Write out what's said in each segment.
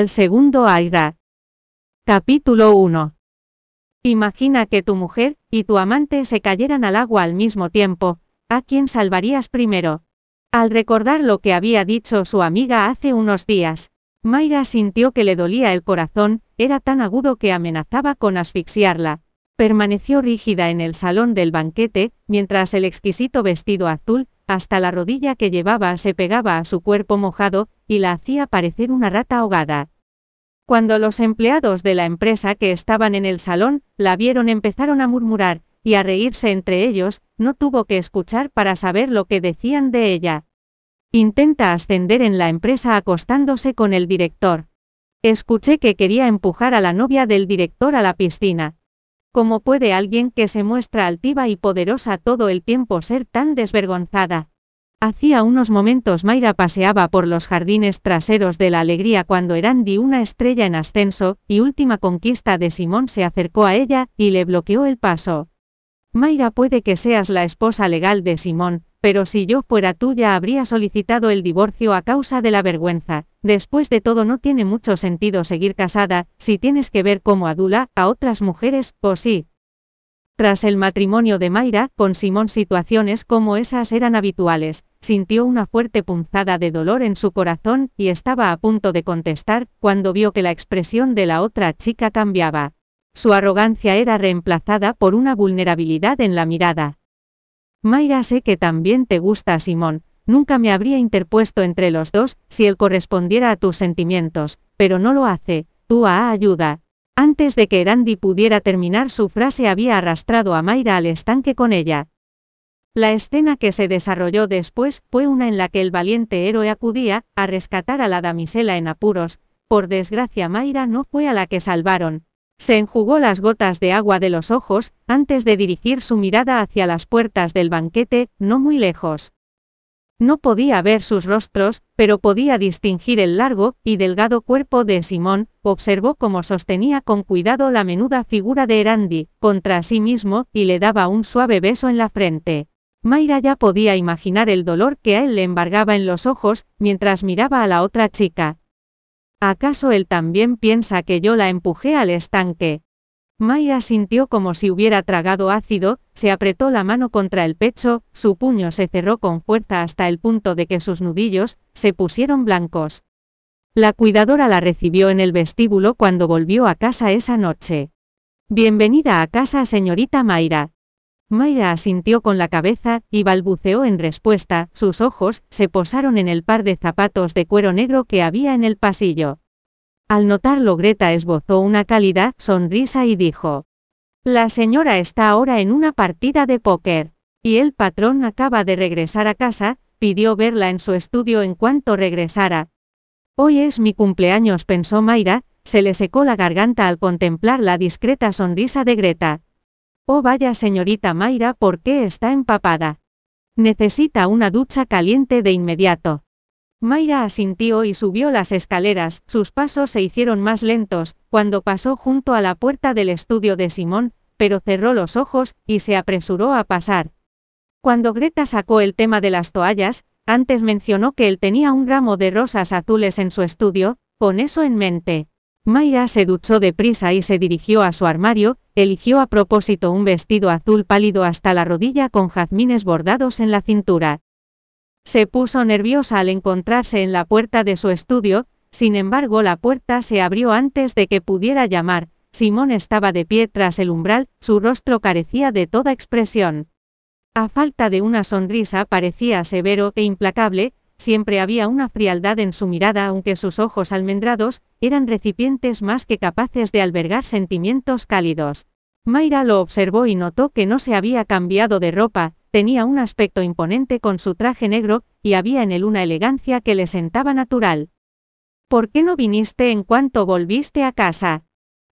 Al segundo Aira. Capítulo 1. Imagina que tu mujer y tu amante se cayeran al agua al mismo tiempo. ¿A quién salvarías primero? Al recordar lo que había dicho su amiga hace unos días, Mayra sintió que le dolía el corazón, era tan agudo que amenazaba con asfixiarla. Permaneció rígida en el salón del banquete, mientras el exquisito vestido azul, hasta la rodilla que llevaba se pegaba a su cuerpo mojado, y la hacía parecer una rata ahogada. Cuando los empleados de la empresa que estaban en el salón, la vieron empezaron a murmurar, y a reírse entre ellos, no tuvo que escuchar para saber lo que decían de ella. Intenta ascender en la empresa acostándose con el director. Escuché que quería empujar a la novia del director a la piscina. ¿Cómo puede alguien que se muestra altiva y poderosa todo el tiempo ser tan desvergonzada? Hacía unos momentos Mayra paseaba por los jardines traseros de la alegría cuando Erandi, una estrella en ascenso, y última conquista de Simón se acercó a ella, y le bloqueó el paso. Mayra puede que seas la esposa legal de Simón, pero si yo fuera tuya habría solicitado el divorcio a causa de la vergüenza. Después de todo no tiene mucho sentido seguir casada, si tienes que ver como adula a otras mujeres, o sí. Tras el matrimonio de Mayra, con Simón situaciones como esas eran habituales, sintió una fuerte punzada de dolor en su corazón, y estaba a punto de contestar, cuando vio que la expresión de la otra chica cambiaba. Su arrogancia era reemplazada por una vulnerabilidad en la mirada. Mayra sé que también te gusta Simón, nunca me habría interpuesto entre los dos, si él correspondiera a tus sentimientos, pero no lo hace, tú a ayuda. Antes de que Erandi pudiera terminar su frase había arrastrado a Mayra al estanque con ella. La escena que se desarrolló después fue una en la que el valiente héroe acudía a rescatar a la damisela en apuros, por desgracia Mayra no fue a la que salvaron, se enjugó las gotas de agua de los ojos, antes de dirigir su mirada hacia las puertas del banquete, no muy lejos. No podía ver sus rostros, pero podía distinguir el largo y delgado cuerpo de Simón, observó cómo sostenía con cuidado la menuda figura de Erandi, contra sí mismo, y le daba un suave beso en la frente. Mayra ya podía imaginar el dolor que a él le embargaba en los ojos, mientras miraba a la otra chica. ¿Acaso él también piensa que yo la empujé al estanque? Maya sintió como si hubiera tragado ácido, se apretó la mano contra el pecho, su puño se cerró con fuerza hasta el punto de que sus nudillos se pusieron blancos. La cuidadora la recibió en el vestíbulo cuando volvió a casa esa noche. Bienvenida a casa, señorita Mayra. Mayra asintió con la cabeza, y balbuceó en respuesta, sus ojos se posaron en el par de zapatos de cuero negro que había en el pasillo. Al notarlo Greta esbozó una cálida sonrisa y dijo. La señora está ahora en una partida de póker. Y el patrón acaba de regresar a casa, pidió verla en su estudio en cuanto regresara. Hoy es mi cumpleaños, pensó Mayra, se le secó la garganta al contemplar la discreta sonrisa de Greta. Oh vaya señorita Mayra, ¿por qué está empapada? Necesita una ducha caliente de inmediato. Mayra asintió y subió las escaleras, sus pasos se hicieron más lentos, cuando pasó junto a la puerta del estudio de Simón, pero cerró los ojos, y se apresuró a pasar. Cuando Greta sacó el tema de las toallas, antes mencionó que él tenía un ramo de rosas azules en su estudio, con eso en mente. Mayra se duchó deprisa y se dirigió a su armario, eligió a propósito un vestido azul pálido hasta la rodilla con jazmines bordados en la cintura. Se puso nerviosa al encontrarse en la puerta de su estudio, sin embargo la puerta se abrió antes de que pudiera llamar, Simón estaba de pie tras el umbral, su rostro carecía de toda expresión. A falta de una sonrisa parecía severo e implacable, Siempre había una frialdad en su mirada aunque sus ojos almendrados, eran recipientes más que capaces de albergar sentimientos cálidos. Mayra lo observó y notó que no se había cambiado de ropa, tenía un aspecto imponente con su traje negro, y había en él una elegancia que le sentaba natural. ¿Por qué no viniste en cuanto volviste a casa?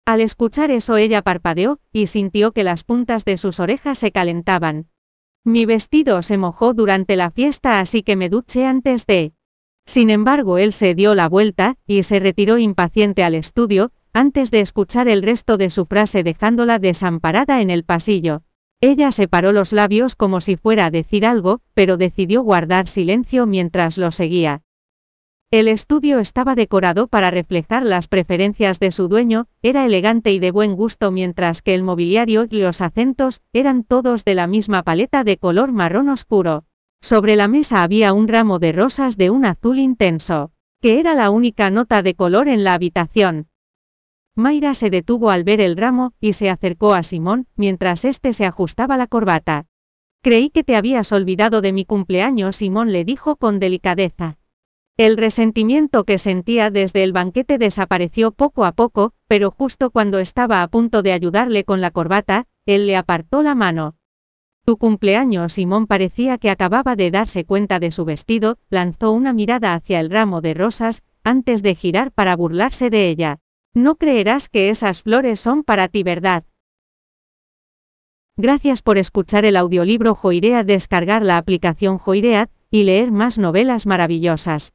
Al escuchar eso ella parpadeó, y sintió que las puntas de sus orejas se calentaban. Mi vestido se mojó durante la fiesta así que me duché antes de... Sin embargo, él se dio la vuelta, y se retiró impaciente al estudio, antes de escuchar el resto de su frase dejándola desamparada en el pasillo. Ella separó los labios como si fuera a decir algo, pero decidió guardar silencio mientras lo seguía. El estudio estaba decorado para reflejar las preferencias de su dueño, era elegante y de buen gusto mientras que el mobiliario y los acentos eran todos de la misma paleta de color marrón oscuro. Sobre la mesa había un ramo de rosas de un azul intenso, que era la única nota de color en la habitación. Mayra se detuvo al ver el ramo y se acercó a Simón mientras éste se ajustaba la corbata. Creí que te habías olvidado de mi cumpleaños, Simón le dijo con delicadeza. El resentimiento que sentía desde el banquete desapareció poco a poco, pero justo cuando estaba a punto de ayudarle con la corbata, él le apartó la mano. Tu cumpleaños Simón parecía que acababa de darse cuenta de su vestido, lanzó una mirada hacia el ramo de rosas, antes de girar para burlarse de ella. No creerás que esas flores son para ti, ¿verdad? Gracias por escuchar el audiolibro Joirea, descargar la aplicación Joiread y leer más novelas maravillosas.